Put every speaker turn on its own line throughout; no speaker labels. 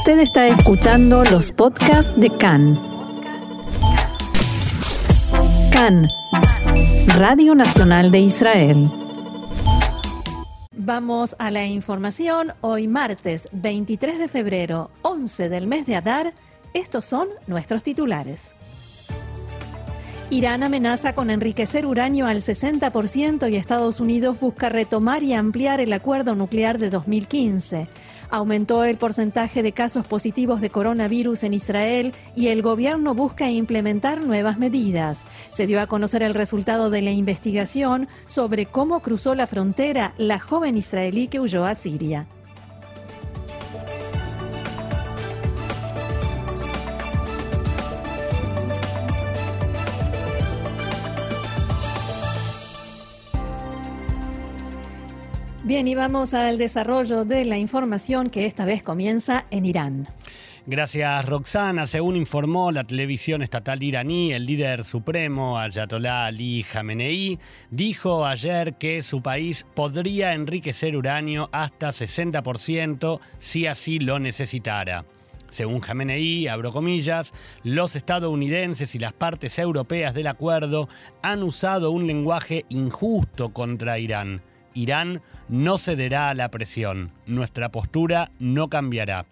Usted está escuchando los podcasts de CAN. CAN, Radio Nacional de Israel.
Vamos a la información. Hoy martes 23 de febrero, 11 del mes de Adar, estos son nuestros titulares. Irán amenaza con enriquecer uranio al 60% y Estados Unidos busca retomar y ampliar el acuerdo nuclear de 2015. Aumentó el porcentaje de casos positivos de coronavirus en Israel y el gobierno busca implementar nuevas medidas. Se dio a conocer el resultado de la investigación sobre cómo cruzó la frontera la joven israelí que huyó a Siria. Bien, y vamos al desarrollo de la información que esta vez comienza en Irán.
Gracias, Roxana. Según informó la televisión estatal iraní, el líder supremo, Ayatollah Ali Khamenei, dijo ayer que su país podría enriquecer uranio hasta 60% si así lo necesitara. Según Khamenei, abro comillas, los estadounidenses y las partes europeas del acuerdo han usado un lenguaje injusto contra Irán Irán no cederá a la presión. Nuestra postura no cambiará.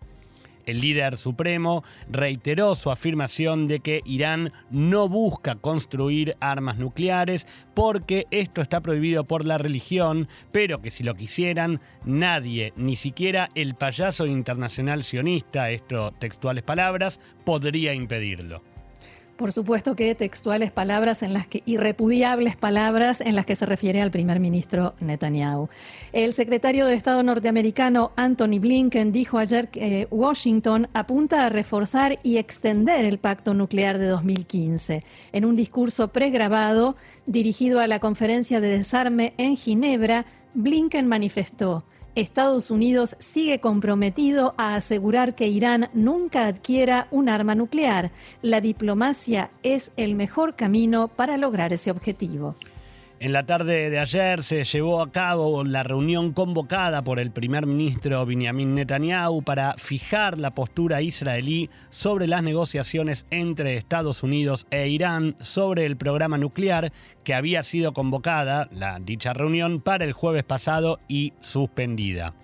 El líder supremo reiteró su afirmación de que Irán no busca construir armas nucleares porque esto está prohibido por la religión, pero que si lo quisieran, nadie, ni siquiera el payaso internacional sionista, esto textuales palabras, podría impedirlo.
Por supuesto que textuales palabras en las que irrepudiables palabras en las que se refiere al primer ministro Netanyahu. El secretario de Estado norteamericano Anthony Blinken dijo ayer que Washington apunta a reforzar y extender el pacto nuclear de 2015. En un discurso pregrabado dirigido a la conferencia de desarme en Ginebra, Blinken manifestó Estados Unidos sigue comprometido a asegurar que Irán nunca adquiera un arma nuclear. La diplomacia es el mejor camino para lograr ese objetivo.
En la tarde de ayer se llevó a cabo la reunión convocada por el primer ministro Benjamin Netanyahu para fijar la postura israelí sobre las negociaciones entre Estados Unidos e Irán sobre el programa nuclear que había sido convocada, la dicha reunión, para el jueves pasado y suspendida.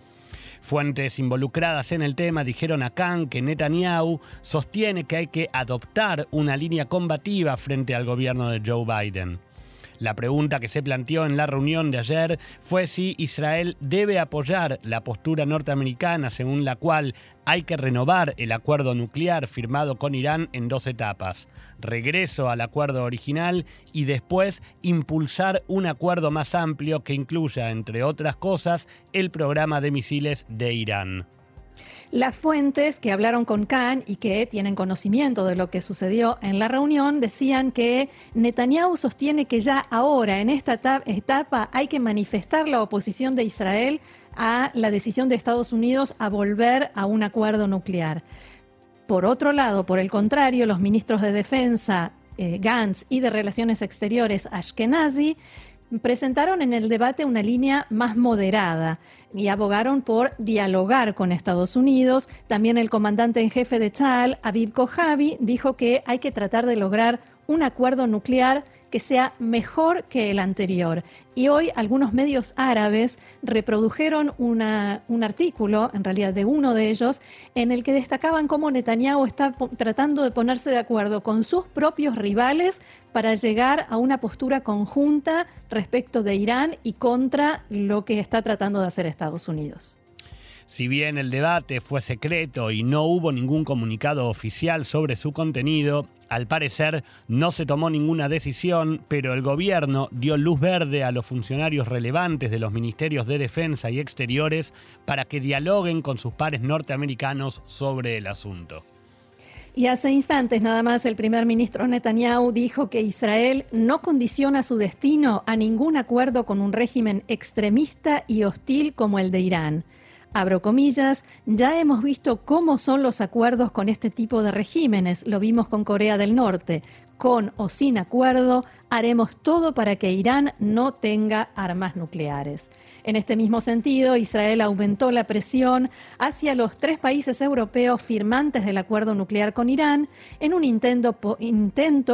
Fuentes involucradas en el tema dijeron a Khan que Netanyahu sostiene que hay que adoptar una línea combativa frente al gobierno de Joe Biden. La pregunta que se planteó en la reunión de ayer fue si Israel debe apoyar la postura norteamericana según la cual hay que renovar el acuerdo nuclear firmado con Irán en dos etapas. Regreso al acuerdo original y después impulsar un acuerdo más amplio que incluya, entre otras cosas, el programa de misiles de Irán.
Las fuentes que hablaron con Khan y que tienen conocimiento de lo que sucedió en la reunión decían que Netanyahu sostiene que ya ahora, en esta etapa, hay que manifestar la oposición de Israel a la decisión de Estados Unidos a volver a un acuerdo nuclear. Por otro lado, por el contrario, los ministros de Defensa eh, Gantz y de Relaciones Exteriores Ashkenazi presentaron en el debate una línea más moderada y abogaron por dialogar con Estados Unidos. También el comandante en jefe de Tzal, Aviv Kojavi, dijo que hay que tratar de lograr un acuerdo nuclear que sea mejor que el anterior. Y hoy algunos medios árabes reprodujeron un artículo, en realidad de uno de ellos, en el que destacaban cómo Netanyahu está tratando de ponerse de acuerdo con sus propios rivales para llegar a una postura conjunta respecto de Irán y contra lo que está tratando de hacer Estados Unidos.
Si bien el debate fue secreto y no hubo ningún comunicado oficial sobre su contenido, al parecer no se tomó ninguna decisión, pero el gobierno dio luz verde a los funcionarios relevantes de los ministerios de Defensa y Exteriores para que dialoguen con sus pares norteamericanos sobre el asunto.
Y hace instantes nada más el primer ministro Netanyahu dijo que Israel no condiciona su destino a ningún acuerdo con un régimen extremista y hostil como el de Irán abro comillas, ya hemos visto cómo son los acuerdos con este tipo de regímenes, lo vimos con Corea del Norte. Con o sin acuerdo, haremos todo para que Irán no tenga armas nucleares. En este mismo sentido, Israel aumentó la presión hacia los tres países europeos firmantes del acuerdo nuclear con Irán en un intento,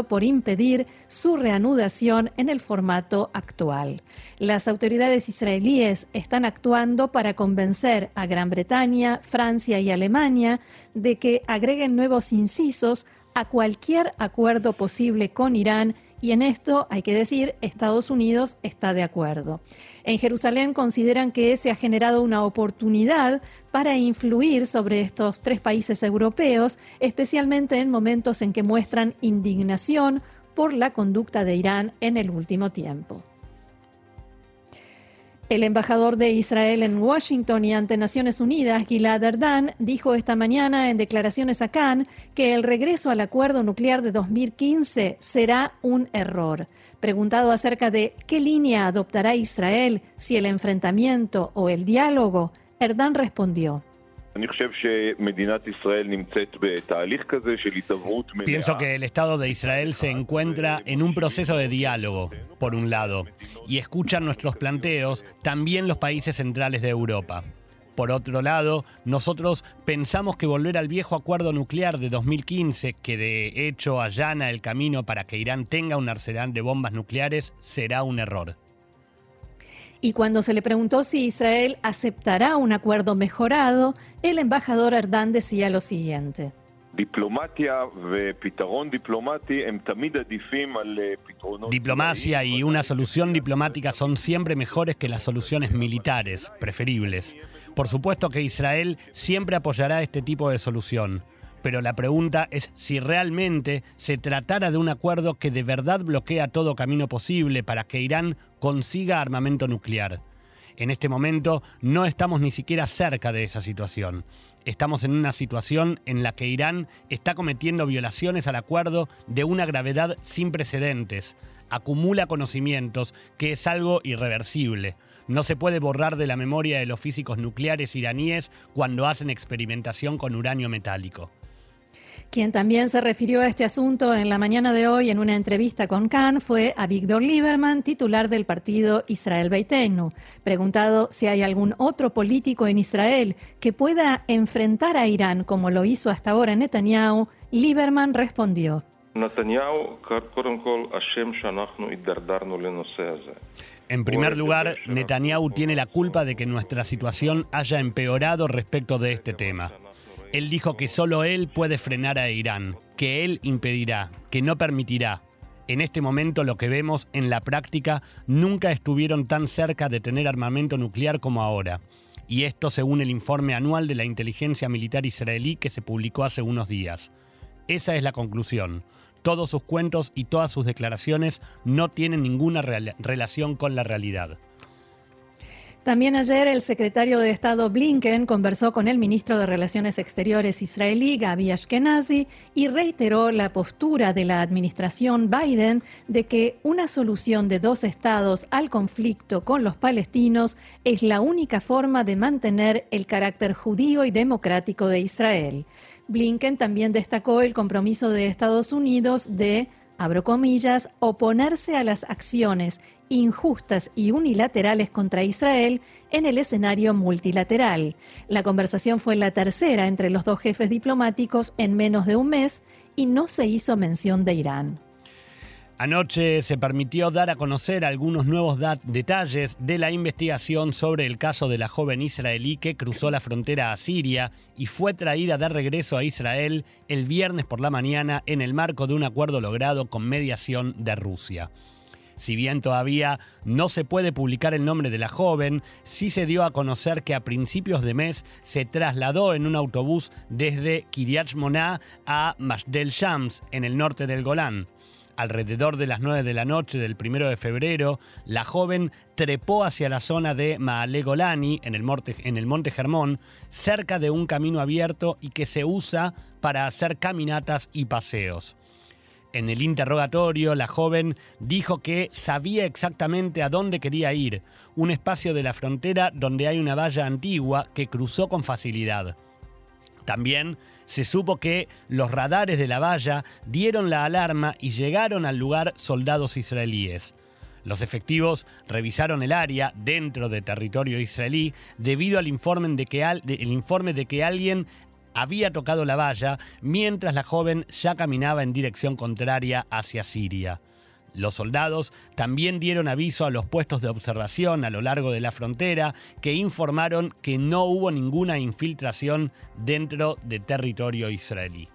por impedir su reanudación en el formato actual. Las autoridades israelíes están actuando para convencer a Gran Bretaña, Francia y Alemania de que agreguen nuevos incisos a cualquier acuerdo posible con Irán y en esto, hay que decir, Estados Unidos está de acuerdo. En Jerusalén consideran que se ha generado una oportunidad para influir sobre estos tres países europeos, especialmente en momentos en que muestran indignación por la conducta de Irán en el último tiempo. El embajador de Israel en Washington y ante Naciones Unidas, Gilad Erdan, dijo esta mañana en declaraciones a Cannes que el regreso al acuerdo nuclear de 2015 será un error. Preguntado acerca de qué línea adoptará Israel, si el enfrentamiento o el diálogo, Erdan respondió.
Pienso que el Estado de Israel se encuentra en un proceso de diálogo, por un lado, y escuchan nuestros planteos también los países centrales de Europa. Por otro lado, nosotros pensamos que volver al viejo acuerdo nuclear de 2015, que de hecho allana el camino para que Irán tenga un arsenal de bombas nucleares, será un error.
Y cuando se le preguntó si Israel aceptará un acuerdo mejorado, el embajador Erdán decía lo siguiente.
Diplomacia y una solución diplomática son siempre mejores que las soluciones militares, preferibles. Por supuesto que Israel siempre apoyará este tipo de solución pero la pregunta es si realmente se tratara de un acuerdo que de verdad bloquea todo camino posible para que Irán consiga armamento nuclear. En este momento no estamos ni siquiera cerca de esa situación. Estamos en una situación en la que Irán está cometiendo violaciones al acuerdo de una gravedad sin precedentes. Acumula conocimientos, que es algo irreversible. No se puede borrar de la memoria de los físicos nucleares iraníes cuando hacen experimentación con uranio metálico.
Quien también se refirió a este asunto en la mañana de hoy en una entrevista con Khan fue a Víctor Lieberman, titular del partido Israel Beitenu. Preguntado si hay algún otro político en Israel que pueda enfrentar a Irán como lo hizo hasta ahora Netanyahu, Lieberman respondió.
En primer lugar, Netanyahu tiene la culpa de que nuestra situación haya empeorado respecto de este tema. Él dijo que solo él puede frenar a Irán, que él impedirá, que no permitirá. En este momento lo que vemos en la práctica nunca estuvieron tan cerca de tener armamento nuclear como ahora. Y esto según el informe anual de la inteligencia militar israelí que se publicó hace unos días. Esa es la conclusión. Todos sus cuentos y todas sus declaraciones no tienen ninguna relación con la realidad.
También ayer el secretario de Estado Blinken conversó con el ministro de Relaciones Exteriores israelí Gaby Ashkenazi y reiteró la postura de la administración Biden de que una solución de dos estados al conflicto con los palestinos es la única forma de mantener el carácter judío y democrático de Israel. Blinken también destacó el compromiso de Estados Unidos de abro comillas, oponerse a las acciones injustas y unilaterales contra Israel en el escenario multilateral. La conversación fue la tercera entre los dos jefes diplomáticos en menos de un mes y no se hizo mención de Irán.
Anoche se permitió dar a conocer algunos nuevos detalles de la investigación sobre el caso de la joven israelí que cruzó la frontera a Siria y fue traída de regreso a Israel el viernes por la mañana en el marco de un acuerdo logrado con mediación de Rusia. Si bien todavía no se puede publicar el nombre de la joven, sí se dio a conocer que a principios de mes se trasladó en un autobús desde Kiryat Moná a Mashdel Shams, en el norte del Golán. Alrededor de las 9 de la noche del 1 de febrero, la joven trepó hacia la zona de Maale Golani, en el, monte, en el Monte Germón, cerca de un camino abierto y que se usa para hacer caminatas y paseos. En el interrogatorio, la joven dijo que sabía exactamente a dónde quería ir, un espacio de la frontera donde hay una valla antigua que cruzó con facilidad. También se supo que los radares de la valla dieron la alarma y llegaron al lugar soldados israelíes. Los efectivos revisaron el área dentro de territorio israelí debido al informe de que, el informe de que alguien había tocado la valla mientras la joven ya caminaba en dirección contraria hacia Siria. Los soldados también dieron aviso a los puestos de observación a lo largo de la frontera que informaron que no hubo ninguna infiltración dentro de territorio israelí.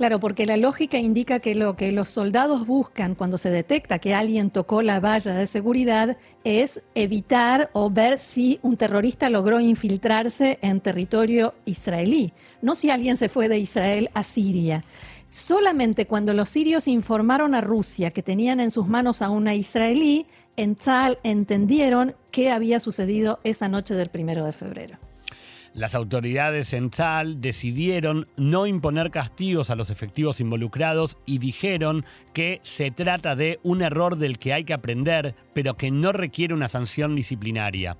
Claro, porque la lógica indica que lo que los soldados buscan cuando se detecta que alguien tocó la valla de seguridad es evitar o ver si un terrorista logró infiltrarse en territorio israelí, no si alguien se fue de Israel a Siria. Solamente cuando los sirios informaron a Rusia que tenían en sus manos a una israelí, en Tzal entendieron qué había sucedido esa noche del primero de febrero.
Las autoridades en Tzal decidieron no imponer castigos a los efectivos involucrados y dijeron que se trata de un error del que hay que aprender, pero que no requiere una sanción disciplinaria.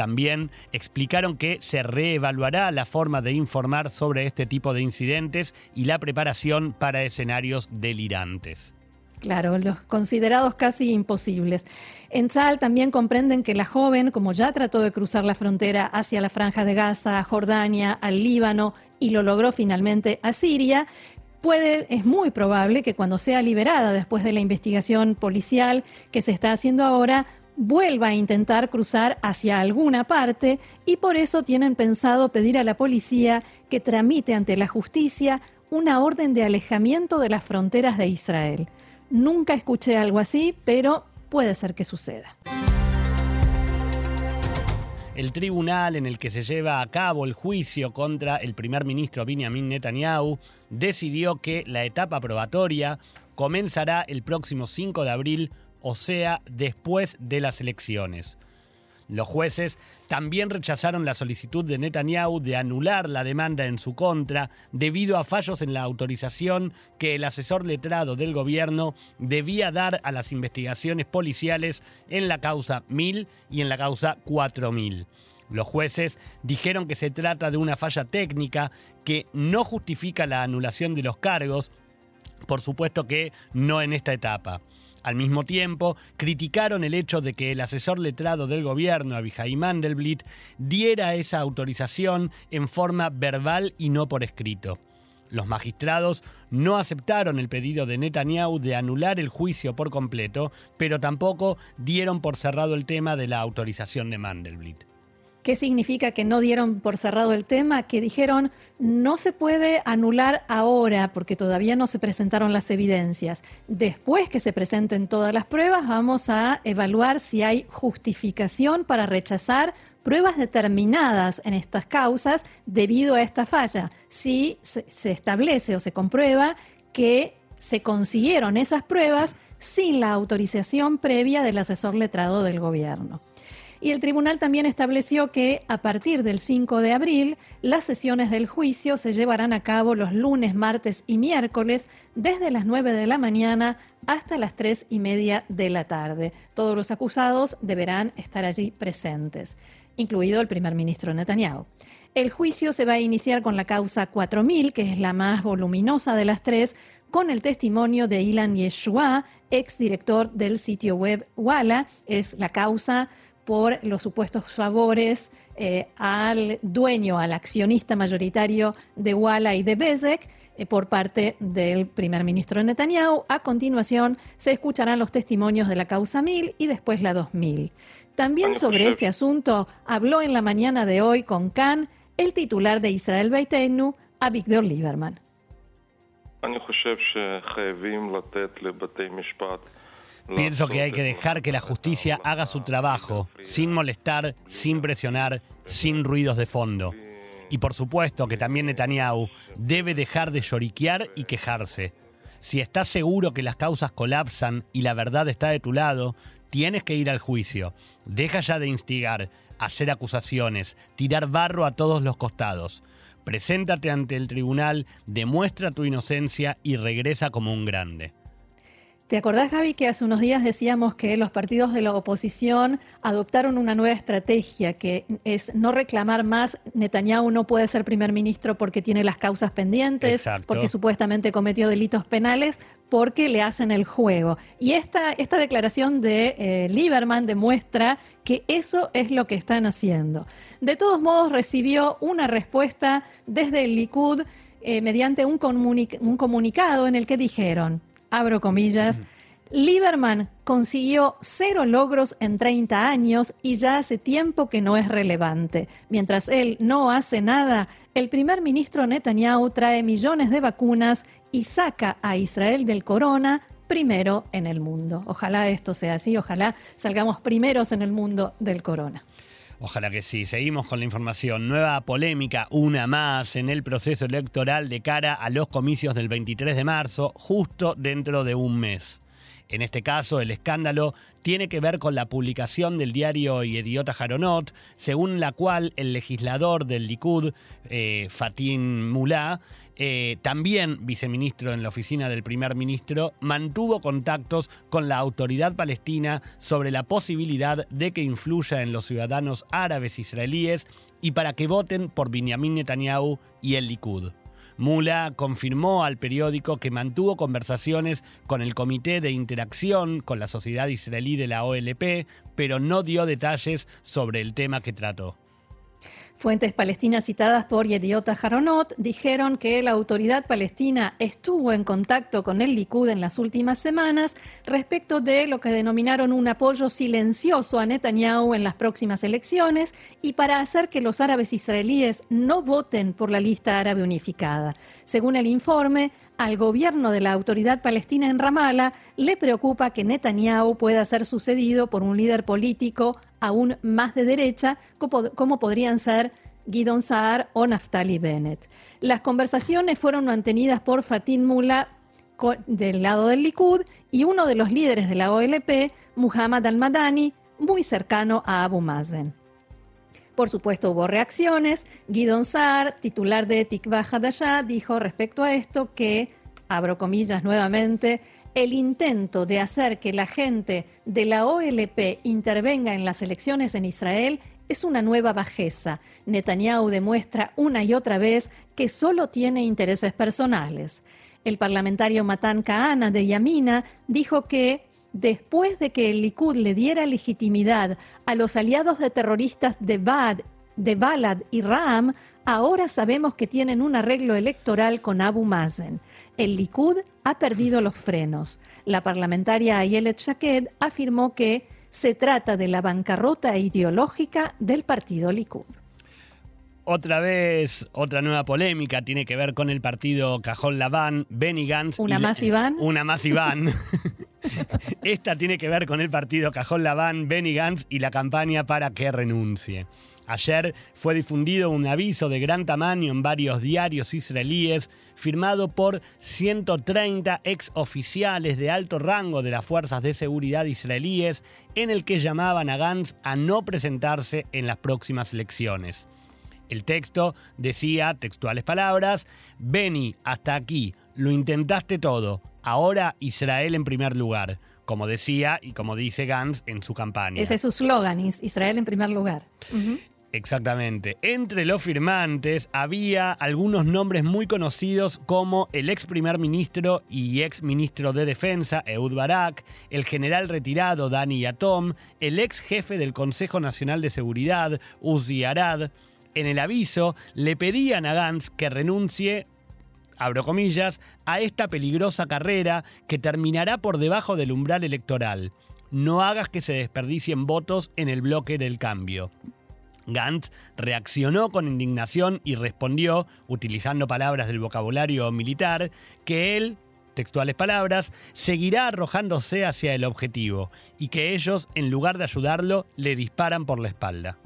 También explicaron que se reevaluará la forma de informar sobre este tipo de incidentes y la preparación para escenarios delirantes.
Claro, los considerados casi imposibles. En Tzal también comprenden que la joven, como ya trató de cruzar la frontera hacia la franja de Gaza, Jordania, al Líbano y lo logró finalmente a Siria, puede, es muy probable que cuando sea liberada después de la investigación policial que se está haciendo ahora, vuelva a intentar cruzar hacia alguna parte y por eso tienen pensado pedir a la policía que tramite ante la justicia una orden de alejamiento de las fronteras de Israel. Nunca escuché algo así, pero puede ser que suceda.
El tribunal en el que se lleva a cabo el juicio contra el primer ministro Benjamin Netanyahu decidió que la etapa probatoria comenzará el próximo 5 de abril, o sea, después de las elecciones. Los jueces también rechazaron la solicitud de Netanyahu de anular la demanda en su contra debido a fallos en la autorización que el asesor letrado del gobierno debía dar a las investigaciones policiales en la causa 1000 y en la causa 4000. Los jueces dijeron que se trata de una falla técnica que no justifica la anulación de los cargos, por supuesto que no en esta etapa. Al mismo tiempo, criticaron el hecho de que el asesor letrado del gobierno, Abihai Mandelblit, diera esa autorización en forma verbal y no por escrito. Los magistrados no aceptaron el pedido de Netanyahu de anular el juicio por completo, pero tampoco dieron por cerrado el tema de la autorización de Mandelblit.
¿Qué significa que no dieron por cerrado el tema? Que dijeron no se puede anular ahora porque todavía no se presentaron las evidencias. Después que se presenten todas las pruebas vamos a evaluar si hay justificación para rechazar pruebas determinadas en estas causas debido a esta falla. Si se establece o se comprueba que se consiguieron esas pruebas sin la autorización previa del asesor letrado del gobierno. Y el tribunal también estableció que a partir del 5 de abril las sesiones del juicio se llevarán a cabo los lunes, martes y miércoles desde las 9 de la mañana hasta las 3 y media de la tarde. Todos los acusados deberán estar allí presentes, incluido el primer ministro Netanyahu. El juicio se va a iniciar con la causa 4000, que es la más voluminosa de las tres, con el testimonio de Ilan Yeshua, exdirector del sitio web Walla. Es la causa por los supuestos favores eh, al dueño, al accionista mayoritario de Walla y de Bezek eh, por parte del primer ministro Netanyahu. A continuación se escucharán los testimonios de la causa 1000 y después la 2000. También sobre este asunto habló en la mañana de hoy con Khan el titular de Israel Beitenu, Avigdor Lieberman.
Pienso que hay que dejar que la justicia haga su trabajo, sin molestar, sin presionar, sin ruidos de fondo. Y por supuesto que también Netanyahu debe dejar de lloriquear y quejarse. Si estás seguro que las causas colapsan y la verdad está de tu lado, tienes que ir al juicio. Deja ya de instigar, hacer acusaciones, tirar barro a todos los costados. Preséntate ante el tribunal, demuestra tu inocencia y regresa como un grande.
¿Te acordás, Gaby, que hace unos días decíamos que los partidos de la oposición adoptaron una nueva estrategia, que es no reclamar más, Netanyahu no puede ser primer ministro porque tiene las causas pendientes, porque supuestamente cometió delitos penales, porque le hacen el juego. Y esta, esta declaración de eh, Lieberman demuestra que eso es lo que están haciendo. De todos modos, recibió una respuesta desde el Likud eh, mediante un, un comunicado en el que dijeron, abro comillas, Lieberman consiguió cero logros en 30 años y ya hace tiempo que no es relevante. Mientras él no hace nada, el primer ministro Netanyahu trae millones de vacunas y saca a Israel del corona primero en el mundo. Ojalá esto sea así, ojalá salgamos primeros en el mundo del corona.
Ojalá que sí. Seguimos con la información. Nueva polémica, una más, en el proceso electoral de cara a los comicios del 23 de marzo, justo dentro de un mes. En este caso, el escándalo tiene que ver con la publicación del diario Idiota Jaronot, según la cual el legislador del Likud, eh, Fatin Mullah, eh, también viceministro en la oficina del primer ministro, mantuvo contactos con la autoridad palestina sobre la posibilidad de que influya en los ciudadanos árabes israelíes y para que voten por Benjamin Netanyahu y el Likud. Mula confirmó al periódico que mantuvo conversaciones con el Comité de Interacción con la Sociedad Israelí de la OLP, pero no dio detalles sobre el tema que trató.
Fuentes palestinas citadas por Yediota Jaronot dijeron que la autoridad palestina estuvo en contacto con el Likud en las últimas semanas respecto de lo que denominaron un apoyo silencioso a Netanyahu en las próximas elecciones y para hacer que los árabes israelíes no voten por la lista árabe unificada. Según el informe, al gobierno de la autoridad palestina en Ramallah le preocupa que Netanyahu pueda ser sucedido por un líder político aún más de derecha, como podrían ser Guidon Saar o Naftali Bennett. Las conversaciones fueron mantenidas por Fatin Mullah del lado del Likud y uno de los líderes de la OLP, Muhammad al-Madani, muy cercano a Abu Mazen. Por supuesto, hubo reacciones. Guidon Saar, titular de Tikva Hadashah, dijo respecto a esto que, abro comillas nuevamente, el intento de hacer que la gente de la OLP intervenga en las elecciones en Israel es una nueva bajeza. Netanyahu demuestra una y otra vez que solo tiene intereses personales. El parlamentario Matan Kahana de Yamina dijo que después de que el Likud le diera legitimidad a los aliados de terroristas de, Bad, de Balad y Ram, ahora sabemos que tienen un arreglo electoral con Abu Mazen. El Likud ha perdido los frenos. La parlamentaria Ayelet Shaked afirmó que se trata de la bancarrota ideológica del partido Likud.
Otra vez, otra nueva polémica tiene que ver con el partido Cajón Laván, Benny Gantz.
¿Una más Iván?
Una más Iván. Esta tiene que ver con el partido Cajón Laván, Benny Gantz y la campaña para que renuncie. Ayer fue difundido un aviso de gran tamaño en varios diarios israelíes, firmado por 130 ex oficiales de alto rango de las fuerzas de seguridad israelíes, en el que llamaban a Gantz a no presentarse en las próximas elecciones. El texto decía, textuales palabras, Benny, hasta aquí, lo intentaste todo, ahora Israel en primer lugar, como decía y como dice Gantz en su campaña.
Ese es su slogan, Israel en primer lugar.
Exactamente. Entre los firmantes había algunos nombres muy conocidos como el ex primer ministro y ex ministro de Defensa, Eud Barak, el general retirado Dani Yatom, el ex jefe del Consejo Nacional de Seguridad, Uzi Arad. En el aviso le pedían a Gantz que renuncie abro comillas, a esta peligrosa carrera que terminará por debajo del umbral electoral. No hagas que se desperdicien votos en el bloque del cambio. Gantz reaccionó con indignación y respondió, utilizando palabras del vocabulario militar, que él, textuales palabras, seguirá arrojándose hacia el objetivo y que ellos, en lugar de ayudarlo, le disparan por la espalda.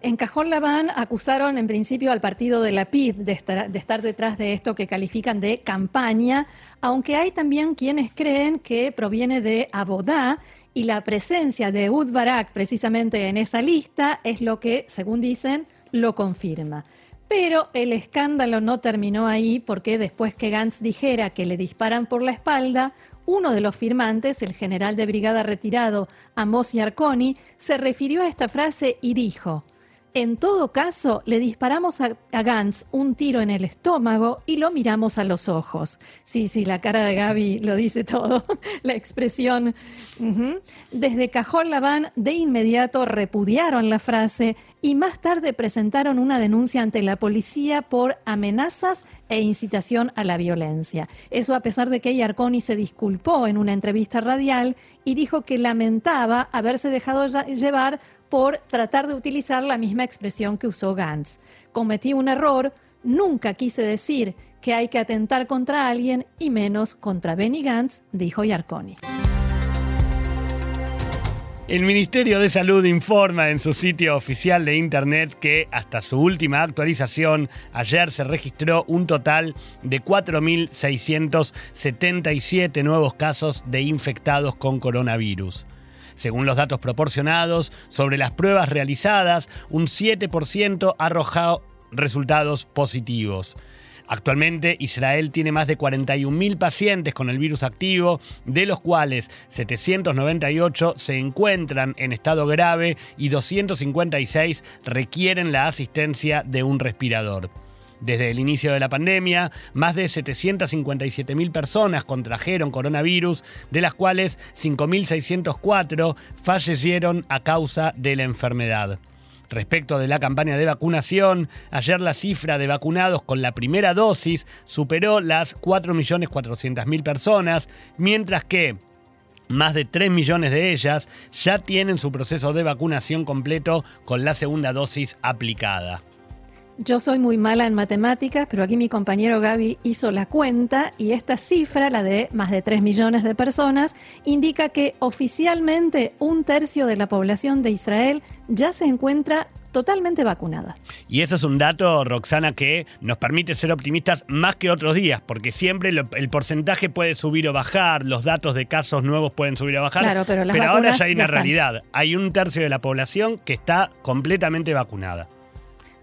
En Cajón Laván acusaron en principio al partido de la PID de estar, detrás de esto que califican de campaña, aunque hay también quienes creen que proviene de Abodá y la presencia de Ud Barak precisamente en esa lista es lo que, según dicen, lo confirma. Pero el escándalo no terminó ahí porque después que Gantz dijera que le disparan por la espalda, Uno de los firmantes, el general de brigada retirado Amos Yarconi, se refirió a esta frase y dijo, en todo caso, le disparamos a, Gantz un tiro en el estómago y lo miramos a los ojos. Sí, sí, la cara de Gaby lo dice todo, la expresión. Desde Cajón Labán, de inmediato repudiaron la frase y más tarde presentaron una denuncia ante la policía por amenazas e incitación a la violencia. Eso a pesar de que Yarconi se disculpó en una entrevista radial y dijo que lamentaba haberse dejado llevar por tratar de utilizar la misma expresión que usó Gantz. Cometí un error, nunca quise decir que hay que atentar contra alguien y menos contra Benny Gantz, dijo Yarconi.
El Ministerio de Salud informa en su sitio oficial de Internet que hasta su última actualización, ayer se registró un total de 4.677 nuevos casos de infectados con coronavirus. Según los datos proporcionados, sobre las pruebas realizadas, un 7% ha arrojado resultados positivos. Actualmente Israel tiene más de 41.000 pacientes con el virus activo, de los cuales 798 se encuentran en estado grave y 256 requieren la asistencia de un respirador. Desde el inicio de la pandemia, más de 757.000 personas contrajeron coronavirus, de las cuales 5.604 fallecieron a causa de la enfermedad. Respecto de la campaña de vacunación, ayer la cifra de vacunados con la primera dosis superó las 4.400.000 personas, mientras que más de 3 millones de ellas ya tienen su proceso de vacunación completo con la segunda dosis aplicada.
Yo soy muy mala en matemáticas, pero aquí mi compañero Gaby hizo la cuenta y esta cifra, la de más de 3 millones de personas, indica que oficialmente un tercio de la población de Israel ya se encuentra totalmente vacunada.
Y eso es un dato, Roxana, que nos permite ser optimistas más que otros días, porque siempre el porcentaje puede subir o bajar, los datos de casos nuevos pueden subir o bajar,
claro, pero,
ahora ya hay una realidad. Hay un tercio de la población que está completamente vacunada.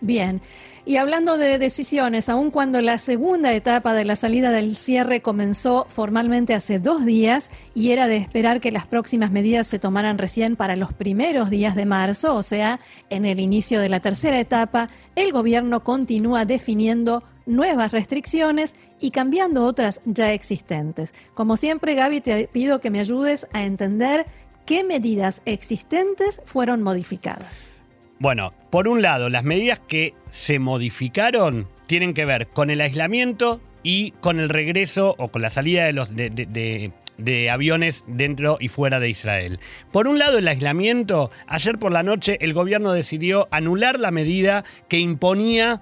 Bien. Y hablando de decisiones, aun cuando la segunda etapa de la salida del cierre comenzó formalmente hace dos días y era de esperar que las próximas medidas se tomaran recién para los primeros días de marzo, o sea, en el inicio de la tercera etapa, el gobierno continúa definiendo nuevas restricciones y cambiando otras ya existentes. Como siempre, Gaby, te pido que me ayudes a entender qué medidas existentes fueron modificadas.
Bueno, por un lado, las medidas que se modificaron tienen que ver con el aislamiento y con el regreso o con la salida de los de, aviones dentro y fuera de Israel. Por un lado, el aislamiento, ayer por la noche el gobierno decidió anular la medida que imponía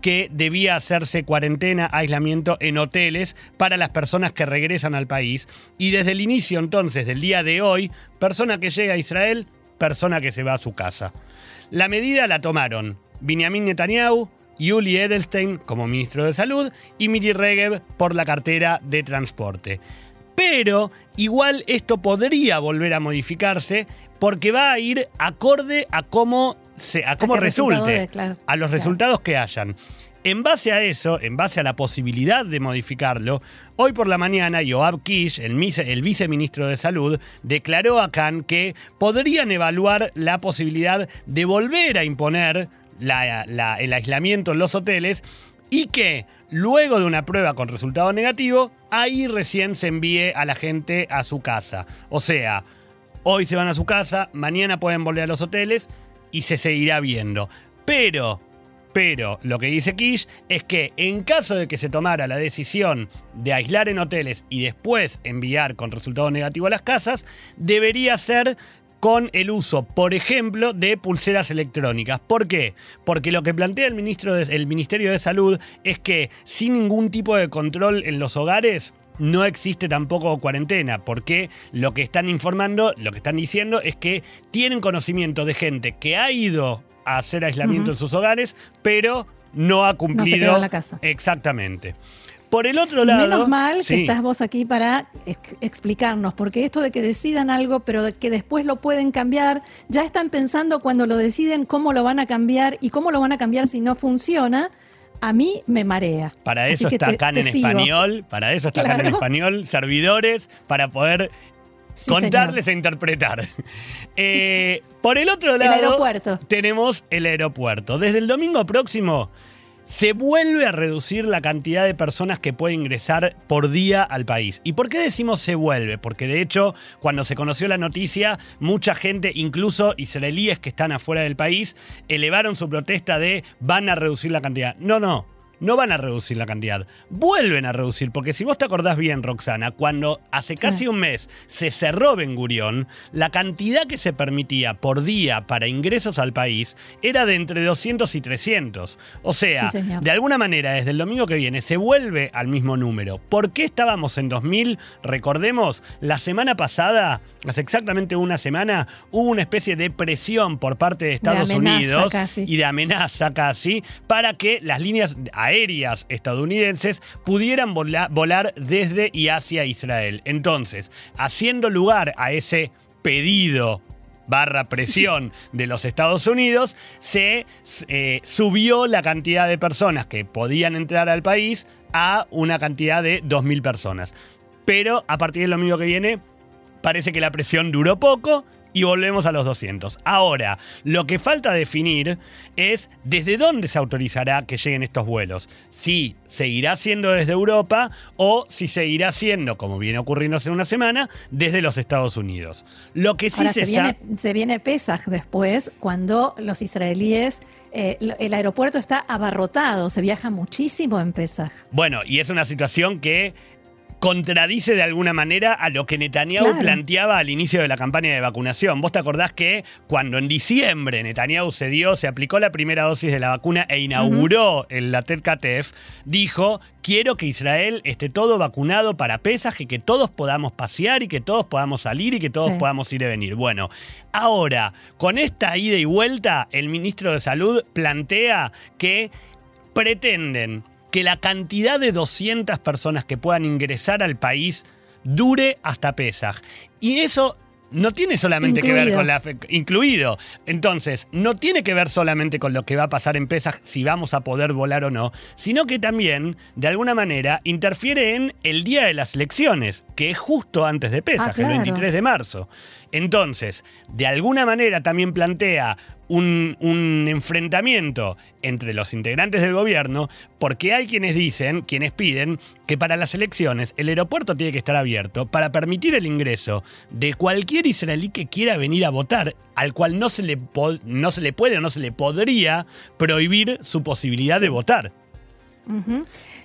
que debía hacerse cuarentena, aislamiento en hoteles para las personas que regresan al país. Y desde el inicio entonces del día de hoy, persona que llega a Israel, persona que se va a su casa. La medida la tomaron Benjamin Netanyahu, Yuli Edelstein como ministro de Salud y Miri Regev por la cartera de transporte. Pero igual esto podría volver a modificarse porque va a ir acorde a cómo, se, a cómo resulte, a los resultados que hayan. En base a eso, en base a la posibilidad de modificarlo, hoy por la mañana Yoab Kish, el, el viceministro de Salud, declaró a Khan que podrían evaluar la posibilidad de volver a imponer el aislamiento en los hoteles y que luego de una prueba con resultado negativo, ahí recién se envíe a la gente a su casa. O sea, hoy se van a su casa, mañana pueden volver a los hoteles y se seguirá viendo. Pero pero lo que dice Kish es que en caso de que se tomara la decisión de aislar en hoteles y después enviar con resultado negativo a las casas, debería ser con el uso, por ejemplo, de pulseras electrónicas. ¿Por qué? Porque lo que plantea el, ministro el Ministerio de Salud es que sin ningún tipo de control en los hogares, no existe tampoco cuarentena, porque lo que están informando, lo que están diciendo es que tienen conocimiento de gente que ha ido a hacer aislamiento en sus hogares, pero no ha cumplido. No se
quedó en la casa.
Exactamente. Por el otro lado.
Menos mal que estás vos aquí para explicarnos, porque esto de que decidan algo, pero de que después lo pueden cambiar, ya están pensando cuando lo deciden cómo lo van a cambiar y cómo lo van a cambiar si no funciona. a mí me marea.
Para eso está
te-
Can
te
en
sigo.
español, para eso está Can en
Claro.
español, servidores, para poder
Sí,
contarles
señor.
e interpretar. Eh, por el otro
El
lado,
aeropuerto.
tenemos el aeropuerto. Desde el domingo próximo se vuelve a reducir la cantidad de personas que puede ingresar por día al país. ¿Y por qué decimos se vuelve? Porque de hecho, cuando se conoció la noticia, mucha gente, incluso israelíes que están afuera del país, elevaron su protesta de van a reducir la cantidad. No, no. No van a reducir la cantidad, vuelven a reducir, porque si vos te acordás bien, Roxana, cuando hace casi un mes se cerró Ben Gurión, la cantidad que se permitía por día para ingresos al país era de entre 200 y 300. O sea,
Sí,
de alguna manera, desde el domingo que viene se vuelve al mismo número. ¿Por qué estábamos en 2000? Recordemos, la semana pasada, hace exactamente una semana, hubo una especie de presión por parte de Estados Unidos
casi.
y de amenaza casi para que las líneas aéreas estadounidenses pudieran vola- volar desde y hacia Israel. Entonces, haciendo lugar a ese pedido barra presión de los Estados Unidos, se eh, subió la cantidad de personas que podían entrar al país a una cantidad de 2.000 personas. Pero a partir del domingo que viene, parece que la presión duró poco y volvemos a los 200. Ahora, lo que falta definir es desde dónde se autorizará que lleguen estos vuelos. Si seguirá siendo desde Europa o si seguirá siendo, como viene ocurriendo hace una semana, desde los Estados Unidos. Lo que sí
Ahora
se
se viene, se viene Pesaj después, cuando los israelíes, eh, el aeropuerto está abarrotado, se viaja muchísimo en Pesaj.
Bueno, y es una situación que contradice de alguna manera a lo que Netanyahu
Claro.
planteaba al inicio de la campaña de vacunación. ¿Vos te acordás que cuando en diciembre Netanyahu se dio, se aplicó la primera dosis de la vacuna e inauguró el Latet Katef, dijo, quiero que Israel esté todo vacunado para Pesaj y que todos podamos pasear y que todos podamos salir y que todos
Sí.
podamos ir y venir. Bueno, ahora, con esta ida y vuelta, el ministro de Salud plantea que pretenden que la cantidad de 200 personas que puedan ingresar al país dure hasta Pesaj. Y eso no tiene solamente que ver con la fe- incluido. Entonces, no tiene que ver solamente con lo que va a pasar en Pesaj si vamos a poder volar o no, sino que también, de alguna manera, interfiere en el día de las elecciones, que es justo antes de Pesaj,
Ah, claro.
el 23 de marzo. Entonces, de alguna manera también plantea un, un enfrentamiento entre los integrantes del gobierno, porque hay quienes dicen, quienes piden, que para las elecciones el aeropuerto tiene que estar abierto para permitir el ingreso de cualquier israelí que quiera venir a votar, al cual no se le, no se le puede o no se le podría prohibir su posibilidad de votar.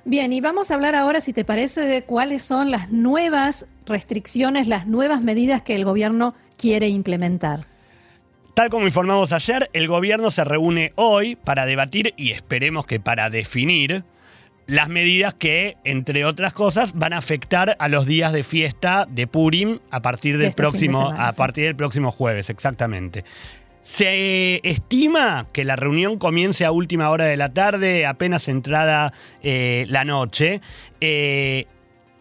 Bien, y vamos a hablar ahora, si te parece, de cuáles son las nuevas restricciones, las nuevas medidas que el gobierno quiere implementar.
Tal como informamos ayer, el gobierno se reúne hoy para debatir y esperemos que para definir las medidas que, entre otras cosas, van a afectar a los días de fiesta de Purim a partir
De
del
este de
próximo,
semana,
a
sí.
partir del próximo jueves, exactamente. Se estima que la reunión comience a última hora de la tarde, apenas entrada eh, la noche. eh,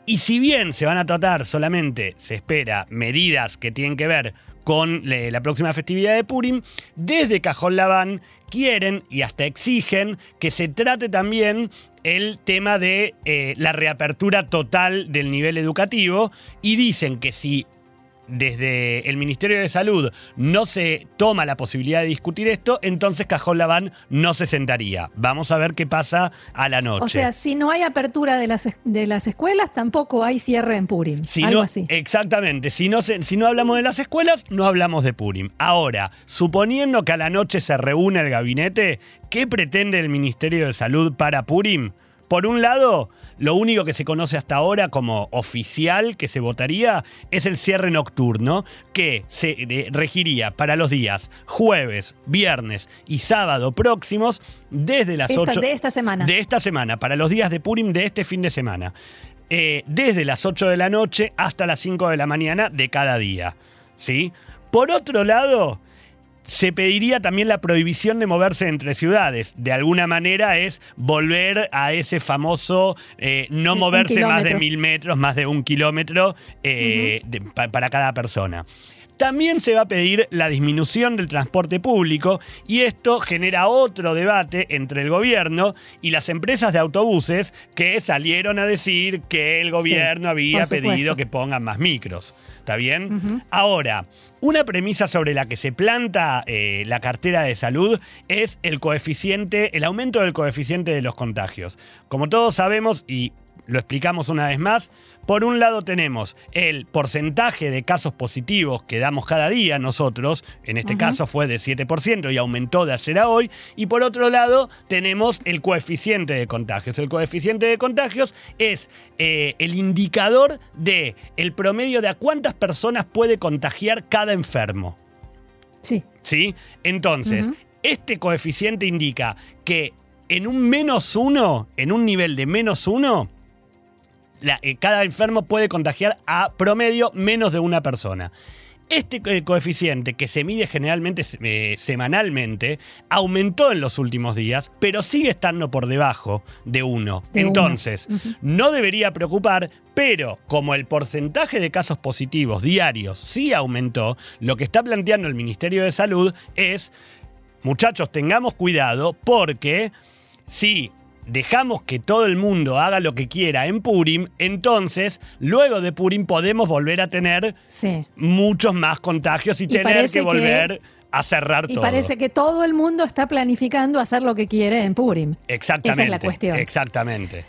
y si bien se van a tratar solamente, se espera, medidas que tienen que ver con la próxima festividad de Purim, desde Cajón Labán quieren y hasta exigen que se trate también el tema de eh, la reapertura total del nivel educativo y dicen que si desde el Ministerio de Salud no se toma la posibilidad de discutir esto, entonces Cajón Labán no se sentaría. Vamos a ver qué pasa a la noche.
O sea, si no hay apertura de las, de las escuelas, tampoco hay cierre en Purim.
Si
algo
no-
así.
Exactamente. Si no, se- si no hablamos de las escuelas, no hablamos de Purim. Ahora, suponiendo que a la noche se reúne el gabinete, ¿qué pretende el Ministerio de Salud para Purim? Por un lado, lo único que se conoce hasta ahora como oficial que se votaría es el cierre nocturno, que se regiría para los días jueves, viernes y sábado próximos desde las
Esta-
8
de esta semana.
de esta semana, para los días de Purim de este fin de semana. Eh, desde las 8 de la noche hasta las 5 de la mañana de cada día. ¿sí? Por otro lado, se pediría también la prohibición de moverse entre ciudades. De alguna manera es volver a ese famoso eh, no moverse más de mil metros, más de un kilómetro eh, de- pa- para cada persona. También se va a pedir la disminución del transporte público y esto genera otro debate entre el gobierno y las empresas de autobuses que salieron a decir que el gobierno había pedido que pongan más micros. ¿Está bien? Ahora, una premisa sobre la que se planta eh, la cartera de salud es el coeficiente, el aumento del coeficiente de los contagios. Como todos sabemos, y lo explicamos una vez más. Por un lado tenemos el porcentaje de casos positivos que damos cada día nosotros, en este caso fue de 7% y aumentó de ayer a hoy, y por otro lado tenemos el coeficiente de contagios. El coeficiente de contagios es eh, el indicador de el promedio de a cuántas personas puede contagiar cada enfermo.
Sí.
¿Sí? Entonces, este coeficiente indica que en un menos uno, en un nivel de menos uno, eh, cada enfermo puede contagiar a promedio menos de una persona. Este eh, coeficiente, que se mide generalmente eh, semanalmente, aumentó en los últimos días, pero sigue estando por debajo de uno. Entonces, no debería preocupar, pero como el porcentaje de casos positivos diarios sí aumentó, lo que está planteando el Ministerio de Salud es, muchachos, tengamos cuidado porque si dejamos que todo el mundo haga lo que quiera en Purim, entonces luego de Purim podemos volver a tener muchos más contagios y, tener que volver a cerrar todo.
Y parece que todo el mundo está planificando hacer lo que quiere en Purim.
Exactamente.
Esa es la cuestión.
Exactamente.